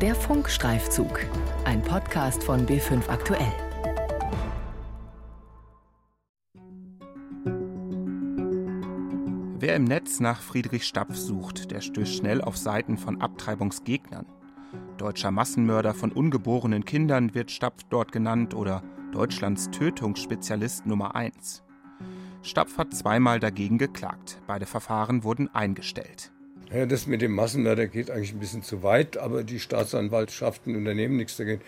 Der Funkstreifzug, ein Podcast von B5 Aktuell. Wer im Netz nach Friedrich Stapf sucht, der stößt schnell auf Seiten von Abtreibungsgegnern. Deutscher Massenmörder von ungeborenen Kindern wird Stapf dort genannt oder Deutschlands Tötungsspezialist Nummer 1. Stapf hat zweimal dagegen geklagt. Beide Verfahren wurden eingestellt. Ja, das mit dem Massenmörder geht eigentlich ein bisschen zu weit, aber die Staatsanwaltschaften unternehmen nichts dagegen.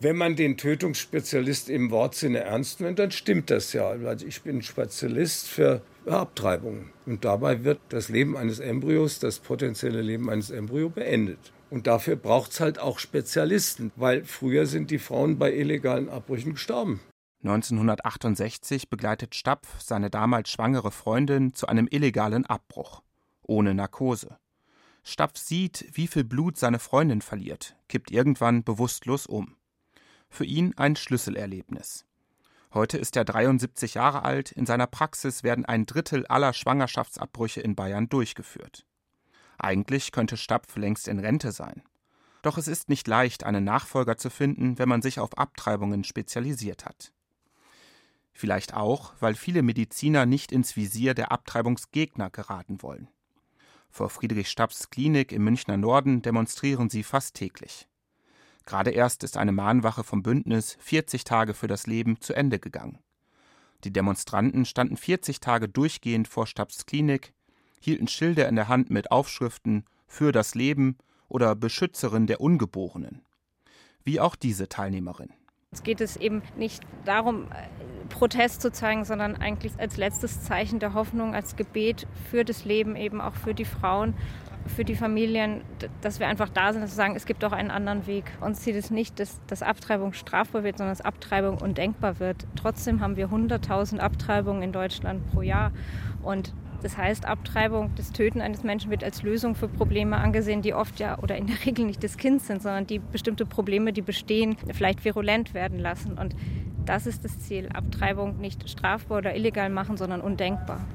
Wenn man den Tötungsspezialist im Wortsinne ernst nimmt, dann stimmt das ja. Also ich bin Spezialist für Abtreibungen. Und dabei wird das Leben eines Embryos, das potenzielle Leben eines Embryos beendet. Und dafür braucht es halt auch Spezialisten, weil früher sind die Frauen bei illegalen Abbrüchen gestorben. 1968 begleitet Stapf seine damals schwangere Freundin zu einem illegalen Abbruch ohne Narkose. Stapf sieht, wie viel Blut seine Freundin verliert, kippt irgendwann bewusstlos um. Für ihn ein Schlüsselerlebnis. Heute ist er 73 Jahre alt, in seiner Praxis werden ein Drittel aller Schwangerschaftsabbrüche in Bayern durchgeführt. Eigentlich könnte Stapf längst in Rente sein. Doch es ist nicht leicht, einen Nachfolger zu finden, wenn man sich auf Abtreibungen spezialisiert hat. Vielleicht auch, weil viele Mediziner nicht ins Visier der Abtreibungsgegner geraten wollen. Vor Friedrich Stapps Klinik im Münchner Norden demonstrieren sie fast täglich. Gerade erst ist eine Mahnwache vom Bündnis 40 Tage für das Leben zu Ende gegangen. Die Demonstranten standen 40 Tage durchgehend vor Stapps Klinik, hielten Schilder in der Hand mit Aufschriften für das Leben oder Beschützerin der Ungeborenen. Wie auch diese Teilnehmerin. Es geht es eben nicht darum, Protest zu zeigen, sondern eigentlich als letztes Zeichen der Hoffnung, als Gebet für das Leben, eben auch für die Frauen, für die Familien, dass wir einfach da sind, dass wir sagen, es gibt auch einen anderen Weg. Uns zieht es nicht, dass, dass Abtreibung strafbar wird, sondern dass Abtreibung undenkbar wird. Trotzdem haben wir 100.000 Abtreibungen in Deutschland pro Jahr. Und das heißt, Abtreibung, das Töten eines Menschen wird als Lösung für Probleme angesehen, die oft ja oder in der Regel nicht des Kindes sind, sondern die bestimmte Probleme, die bestehen, vielleicht virulent werden lassen. Und das ist das Ziel. Abtreibung nicht strafbar oder illegal machen, sondern undenkbar.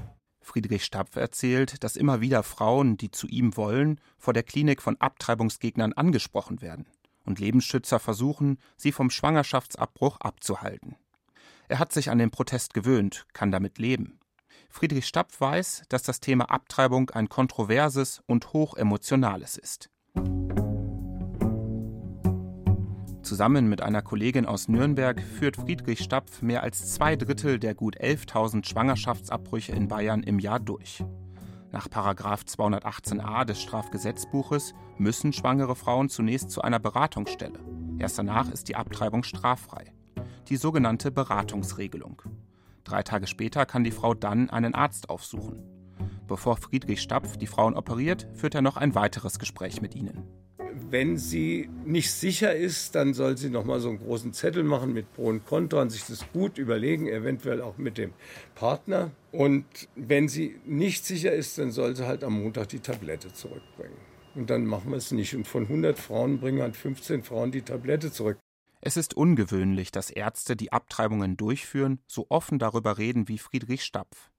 Friedrich Stapf erzählt, dass immer wieder Frauen, die zu ihm wollen, vor der Klinik von Abtreibungsgegnern angesprochen werden und Lebensschützer versuchen, sie vom Schwangerschaftsabbruch abzuhalten. Er hat sich an den Protest gewöhnt, kann damit leben. Friedrich Stapf weiß, dass das Thema Abtreibung ein kontroverses und hochemotionales ist. Zusammen mit einer Kollegin aus Nürnberg führt Friedrich Stapf mehr als zwei Drittel der gut 11.000 Schwangerschaftsabbrüche in Bayern im Jahr durch. Nach 218a des Strafgesetzbuches müssen schwangere Frauen zunächst zu einer Beratungsstelle. Erst danach ist die Abtreibung straffrei. Die sogenannte Beratungsregelung. Drei Tage später kann die Frau dann einen Arzt aufsuchen. Bevor Friedrich Stapf die Frauen operiert, führt er noch ein weiteres Gespräch mit ihnen. Wenn sie nicht sicher ist, dann soll sie noch mal so einen großen Zettel machen mit Pro und Contra und sich das gut überlegen, eventuell auch mit dem Partner. Und wenn sie nicht sicher ist, dann soll sie halt am Montag die Tablette zurückbringen. Und dann machen wir es nicht. Und von 100 Frauen bringen halt 15 Frauen die Tablette zurück. Es ist ungewöhnlich, dass Ärzte, die Abtreibungen durchführen, so offen darüber reden wie Friedrich Stapf.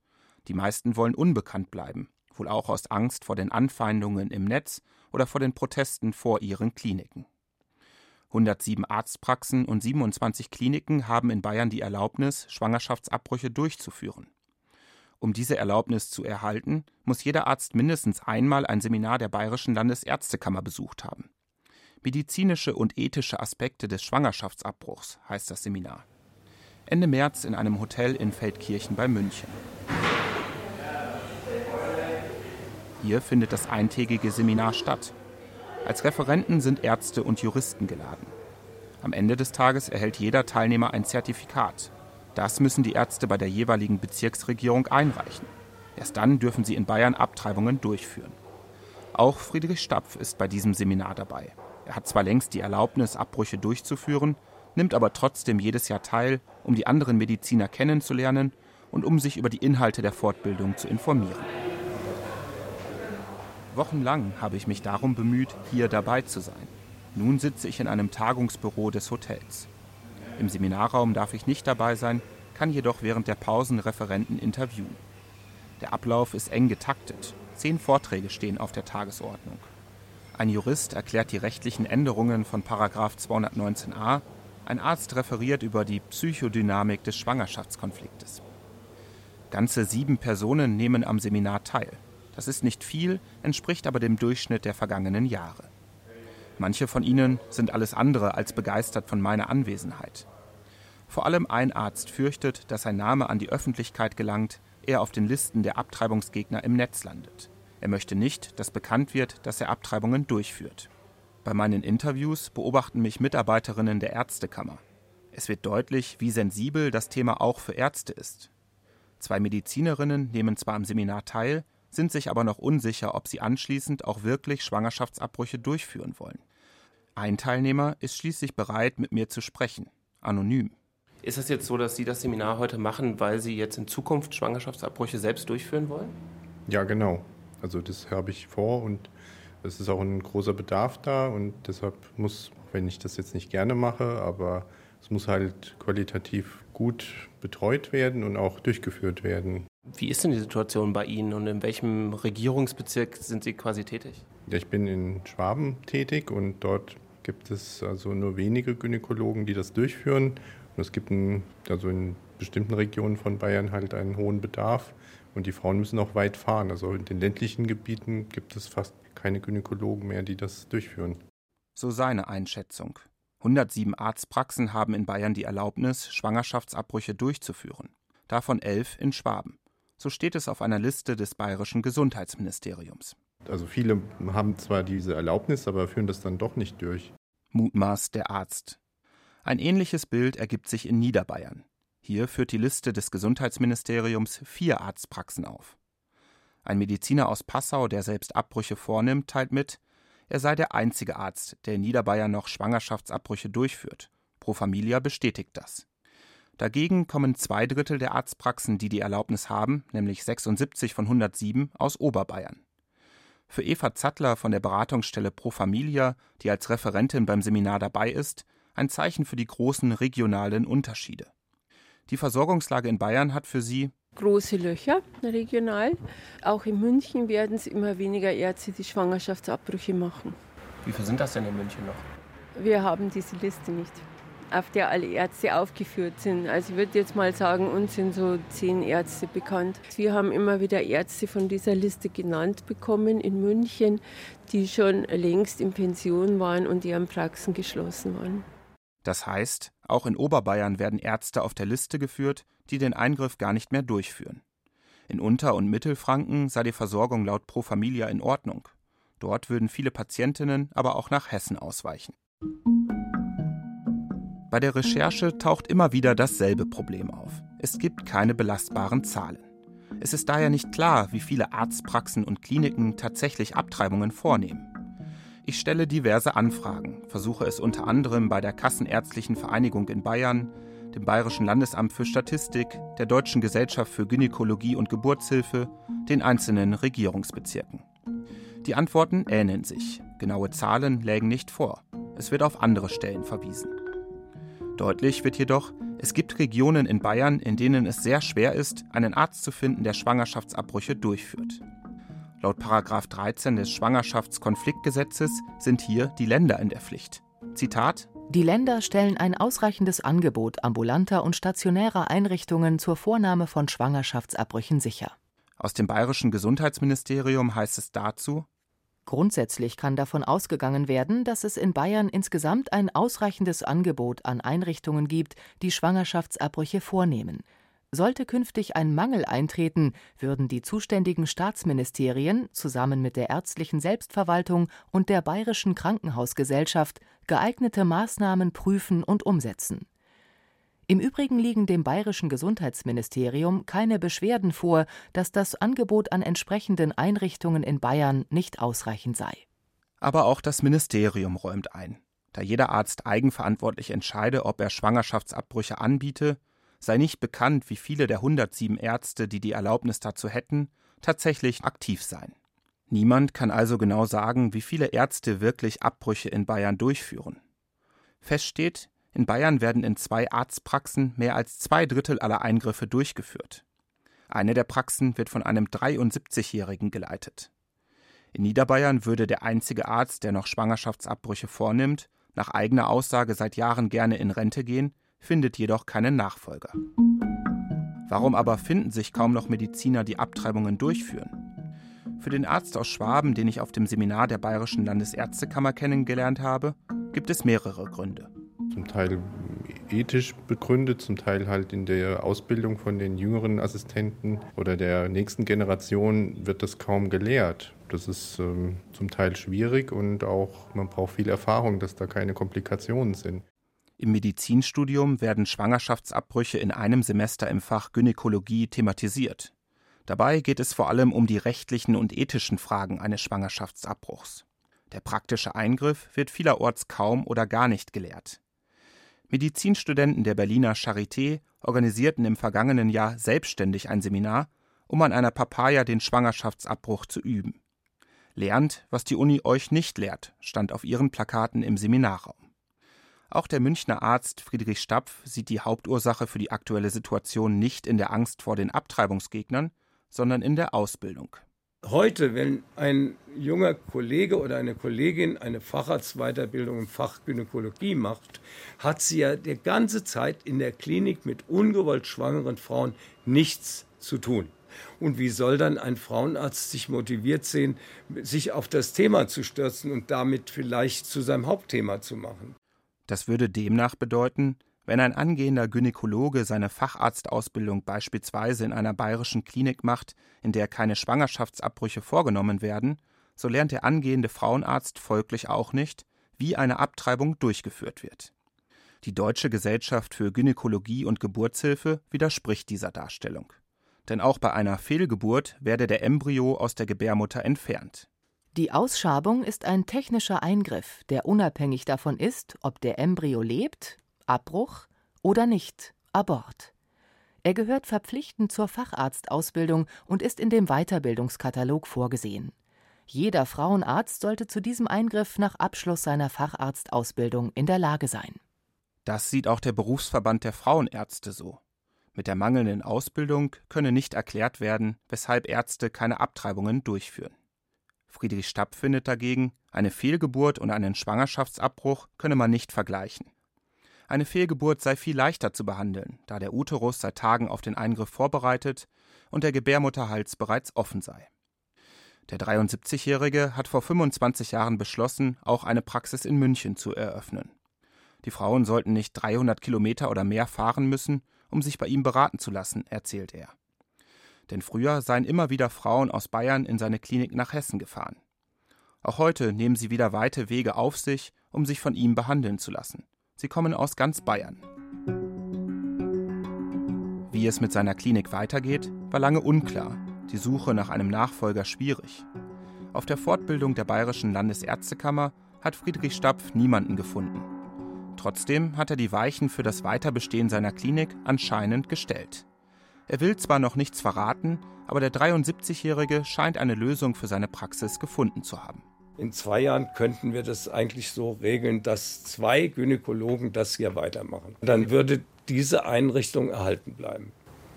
Die meisten wollen unbekannt bleiben, wohl auch aus Angst vor den Anfeindungen im Netz oder vor den Protesten vor ihren Kliniken. 107 Arztpraxen und 27 Kliniken haben in Bayern die Erlaubnis, Schwangerschaftsabbrüche durchzuführen. Um diese Erlaubnis zu erhalten, muss jeder Arzt mindestens einmal ein Seminar der Bayerischen Landesärztekammer besucht haben. Medizinische und ethische Aspekte des Schwangerschaftsabbruchs heißt das Seminar. Ende März in einem Hotel in Feldkirchen bei München. Hier findet das eintägige Seminar statt. Als Referenten sind Ärzte und Juristen geladen. Am Ende des Tages erhält jeder Teilnehmer ein Zertifikat. Das müssen die Ärzte bei der jeweiligen Bezirksregierung einreichen. Erst dann dürfen sie in Bayern Abtreibungen durchführen. Auch Friedrich Stapf ist bei diesem Seminar dabei. Er hat zwar längst die Erlaubnis, Abbrüche durchzuführen, nimmt aber trotzdem jedes Jahr teil, um die anderen Mediziner kennenzulernen und um sich über die Inhalte der Fortbildung zu informieren. Wochenlang habe ich mich darum bemüht, hier dabei zu sein. Nun sitze ich in einem Tagungsbüro des Hotels. Im Seminarraum darf ich nicht dabei sein, kann jedoch während der Pausen Referenten interviewen. Der Ablauf ist eng getaktet. Zehn Vorträge stehen auf der Tagesordnung. Ein Jurist erklärt die rechtlichen Änderungen von 219a. Ein Arzt referiert über die Psychodynamik des Schwangerschaftskonfliktes. Ganze sieben Personen nehmen am Seminar teil. Das ist nicht viel, entspricht aber dem Durchschnitt der vergangenen Jahre. Manche von ihnen sind alles andere als begeistert von meiner Anwesenheit. Vor allem ein Arzt fürchtet, dass sein Name an die Öffentlichkeit gelangt, er auf den Listen der Abtreibungsgegner im Netz landet. Er möchte nicht, dass bekannt wird, dass er Abtreibungen durchführt. Bei meinen Interviews beobachten mich Mitarbeiterinnen der Ärztekammer. Es wird deutlich, wie sensibel das Thema auch für Ärzte ist. Zwei Medizinerinnen nehmen zwar am Seminar teil, sind sich aber noch unsicher, ob sie anschließend auch wirklich Schwangerschaftsabbrüche durchführen wollen. Ein Teilnehmer ist schließlich bereit, mit mir zu sprechen, anonym. Ist es jetzt so, dass Sie das Seminar heute machen, weil Sie jetzt in Zukunft Schwangerschaftsabbrüche selbst durchführen wollen? Ja, genau. Also das habe ich vor und es ist auch ein großer Bedarf da und deshalb muss, wenn ich das jetzt nicht gerne mache, aber es muss halt qualitativ gut betreut werden und auch durchgeführt werden. Wie ist denn die Situation bei Ihnen und in welchem Regierungsbezirk sind Sie quasi tätig? Ja, ich bin in Schwaben tätig und dort gibt es also nur wenige Gynäkologen, die das durchführen und es gibt ein, also in bestimmten Regionen von Bayern halt einen hohen Bedarf. Und die Frauen müssen auch weit fahren. Also in den ländlichen Gebieten gibt es fast keine Gynäkologen mehr, die das durchführen. So seine Einschätzung. 107 Arztpraxen haben in Bayern die Erlaubnis, Schwangerschaftsabbrüche durchzuführen. Davon elf in Schwaben. So steht es auf einer Liste des bayerischen Gesundheitsministeriums. Also viele haben zwar diese Erlaubnis, aber führen das dann doch nicht durch. Mutmaßt der Arzt. Ein ähnliches Bild ergibt sich in Niederbayern. Hier führt die Liste des Gesundheitsministeriums vier Arztpraxen auf. Ein Mediziner aus Passau, der selbst Abbrüche vornimmt, teilt mit, er sei der einzige Arzt, der in Niederbayern noch Schwangerschaftsabbrüche durchführt. Pro Familia bestätigt das. Dagegen kommen zwei Drittel der Arztpraxen, die die Erlaubnis haben, nämlich 76 von 107, aus Oberbayern. Für Eva Zattler von der Beratungsstelle Pro Familia, die als Referentin beim Seminar dabei ist, ein Zeichen für die großen regionalen Unterschiede. Die Versorgungslage in Bayern hat für sie große Löcher regional. Auch in München werden es immer weniger Ärzte, die Schwangerschaftsabbrüche machen. Wie viele sind das denn in München noch? Wir haben diese Liste nicht, auf der alle Ärzte aufgeführt sind. Also ich würde jetzt mal sagen, uns sind so zehn Ärzte bekannt. Wir haben immer wieder Ärzte von dieser Liste genannt bekommen in München, die schon längst in Pension waren und deren Praxen geschlossen waren. Das heißt, auch in Oberbayern werden Ärzte auf der Liste geführt, die den Eingriff gar nicht mehr durchführen. In Unter- und Mittelfranken sei die Versorgung laut Pro Familia in Ordnung. Dort würden viele Patientinnen aber auch nach Hessen ausweichen. Bei der Recherche taucht immer wieder dasselbe Problem auf. Es gibt keine belastbaren Zahlen. Es ist daher nicht klar, wie viele Arztpraxen und Kliniken tatsächlich Abtreibungen vornehmen. Ich stelle diverse Anfragen, versuche es unter anderem bei der Kassenärztlichen Vereinigung in Bayern, dem Bayerischen Landesamt für Statistik, der Deutschen Gesellschaft für Gynäkologie und Geburtshilfe, den einzelnen Regierungsbezirken. Die Antworten ähneln sich. Genaue Zahlen lägen nicht vor. Es wird auf andere Stellen verwiesen. Deutlich wird jedoch, es gibt Regionen in Bayern, in denen es sehr schwer ist, einen Arzt zu finden, der Schwangerschaftsabbrüche durchführt. Laut 13 des Schwangerschaftskonfliktgesetzes sind hier die Länder in der Pflicht. Zitat Die Länder stellen ein ausreichendes Angebot ambulanter und stationärer Einrichtungen zur Vornahme von Schwangerschaftsabbrüchen sicher. Aus dem bayerischen Gesundheitsministerium heißt es dazu Grundsätzlich kann davon ausgegangen werden, dass es in Bayern insgesamt ein ausreichendes Angebot an Einrichtungen gibt, die Schwangerschaftsabbrüche vornehmen. Sollte künftig ein Mangel eintreten, würden die zuständigen Staatsministerien zusammen mit der ärztlichen Selbstverwaltung und der Bayerischen Krankenhausgesellschaft geeignete Maßnahmen prüfen und umsetzen. Im Übrigen liegen dem bayerischen Gesundheitsministerium keine Beschwerden vor, dass das Angebot an entsprechenden Einrichtungen in Bayern nicht ausreichend sei. Aber auch das Ministerium räumt ein. Da jeder Arzt eigenverantwortlich entscheide, ob er Schwangerschaftsabbrüche anbiete, sei nicht bekannt, wie viele der 107 Ärzte, die die Erlaubnis dazu hätten, tatsächlich aktiv seien. Niemand kann also genau sagen, wie viele Ärzte wirklich Abbrüche in Bayern durchführen. Fest steht, in Bayern werden in zwei Arztpraxen mehr als zwei Drittel aller Eingriffe durchgeführt. Eine der Praxen wird von einem 73-Jährigen geleitet. In Niederbayern würde der einzige Arzt, der noch Schwangerschaftsabbrüche vornimmt, nach eigener Aussage seit Jahren gerne in Rente gehen, findet jedoch keinen Nachfolger. Warum aber finden sich kaum noch Mediziner, die Abtreibungen durchführen? Für den Arzt aus Schwaben, den ich auf dem Seminar der Bayerischen Landesärztekammer kennengelernt habe, gibt es mehrere Gründe. Zum Teil ethisch begründet, zum Teil halt in der Ausbildung von den jüngeren Assistenten oder der nächsten Generation wird das kaum gelehrt. Das ist ähm, zum Teil schwierig und auch man braucht viel Erfahrung, dass da keine Komplikationen sind. Im Medizinstudium werden Schwangerschaftsabbrüche in einem Semester im Fach Gynäkologie thematisiert. Dabei geht es vor allem um die rechtlichen und ethischen Fragen eines Schwangerschaftsabbruchs. Der praktische Eingriff wird vielerorts kaum oder gar nicht gelehrt. Medizinstudenten der Berliner Charité organisierten im vergangenen Jahr selbstständig ein Seminar, um an einer Papaya den Schwangerschaftsabbruch zu üben. Lernt, was die Uni euch nicht lehrt, stand auf ihren Plakaten im Seminarraum. Auch der Münchner Arzt Friedrich Stapf sieht die Hauptursache für die aktuelle Situation nicht in der Angst vor den Abtreibungsgegnern, sondern in der Ausbildung. Heute, wenn ein junger Kollege oder eine Kollegin eine Facharztweiterbildung im Fach Gynäkologie macht, hat sie ja die ganze Zeit in der Klinik mit ungewollt schwangeren Frauen nichts zu tun. Und wie soll dann ein Frauenarzt sich motiviert sehen, sich auf das Thema zu stürzen und damit vielleicht zu seinem Hauptthema zu machen? Das würde demnach bedeuten, wenn ein angehender Gynäkologe seine Facharztausbildung beispielsweise in einer bayerischen Klinik macht, in der keine Schwangerschaftsabbrüche vorgenommen werden, so lernt der angehende Frauenarzt folglich auch nicht, wie eine Abtreibung durchgeführt wird. Die Deutsche Gesellschaft für Gynäkologie und Geburtshilfe widerspricht dieser Darstellung. Denn auch bei einer Fehlgeburt werde der Embryo aus der Gebärmutter entfernt. Die Ausschabung ist ein technischer Eingriff, der unabhängig davon ist, ob der Embryo lebt Abbruch oder nicht Abort. Er gehört verpflichtend zur Facharztausbildung und ist in dem Weiterbildungskatalog vorgesehen. Jeder Frauenarzt sollte zu diesem Eingriff nach Abschluss seiner Facharztausbildung in der Lage sein. Das sieht auch der Berufsverband der Frauenärzte so. Mit der mangelnden Ausbildung könne nicht erklärt werden, weshalb Ärzte keine Abtreibungen durchführen. Friedrich Stapp findet dagegen, eine Fehlgeburt und einen Schwangerschaftsabbruch könne man nicht vergleichen. Eine Fehlgeburt sei viel leichter zu behandeln, da der Uterus seit Tagen auf den Eingriff vorbereitet und der Gebärmutterhals bereits offen sei. Der 73-Jährige hat vor 25 Jahren beschlossen, auch eine Praxis in München zu eröffnen. Die Frauen sollten nicht 300 Kilometer oder mehr fahren müssen, um sich bei ihm beraten zu lassen, erzählt er. Denn früher seien immer wieder Frauen aus Bayern in seine Klinik nach Hessen gefahren. Auch heute nehmen sie wieder weite Wege auf sich, um sich von ihm behandeln zu lassen. Sie kommen aus ganz Bayern. Wie es mit seiner Klinik weitergeht, war lange unklar, die Suche nach einem Nachfolger schwierig. Auf der Fortbildung der Bayerischen Landesärztekammer hat Friedrich Stapf niemanden gefunden. Trotzdem hat er die Weichen für das Weiterbestehen seiner Klinik anscheinend gestellt. Er will zwar noch nichts verraten, aber der 73-Jährige scheint eine Lösung für seine Praxis gefunden zu haben. In zwei Jahren könnten wir das eigentlich so regeln, dass zwei Gynäkologen das hier weitermachen. Dann würde diese Einrichtung erhalten bleiben.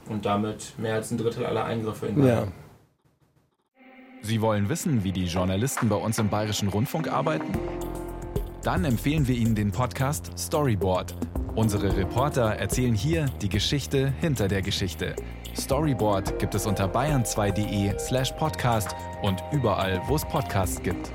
Und damit mehr als ein Drittel aller Eingriffe in Bayern. Ja. Sie wollen wissen, wie die Journalisten bei uns im Bayerischen Rundfunk arbeiten? Dann empfehlen wir Ihnen den Podcast Storyboard. Unsere Reporter erzählen hier die Geschichte hinter der Geschichte. Storyboard gibt es unter bayern2.de slash podcast und überall, wo es Podcasts gibt.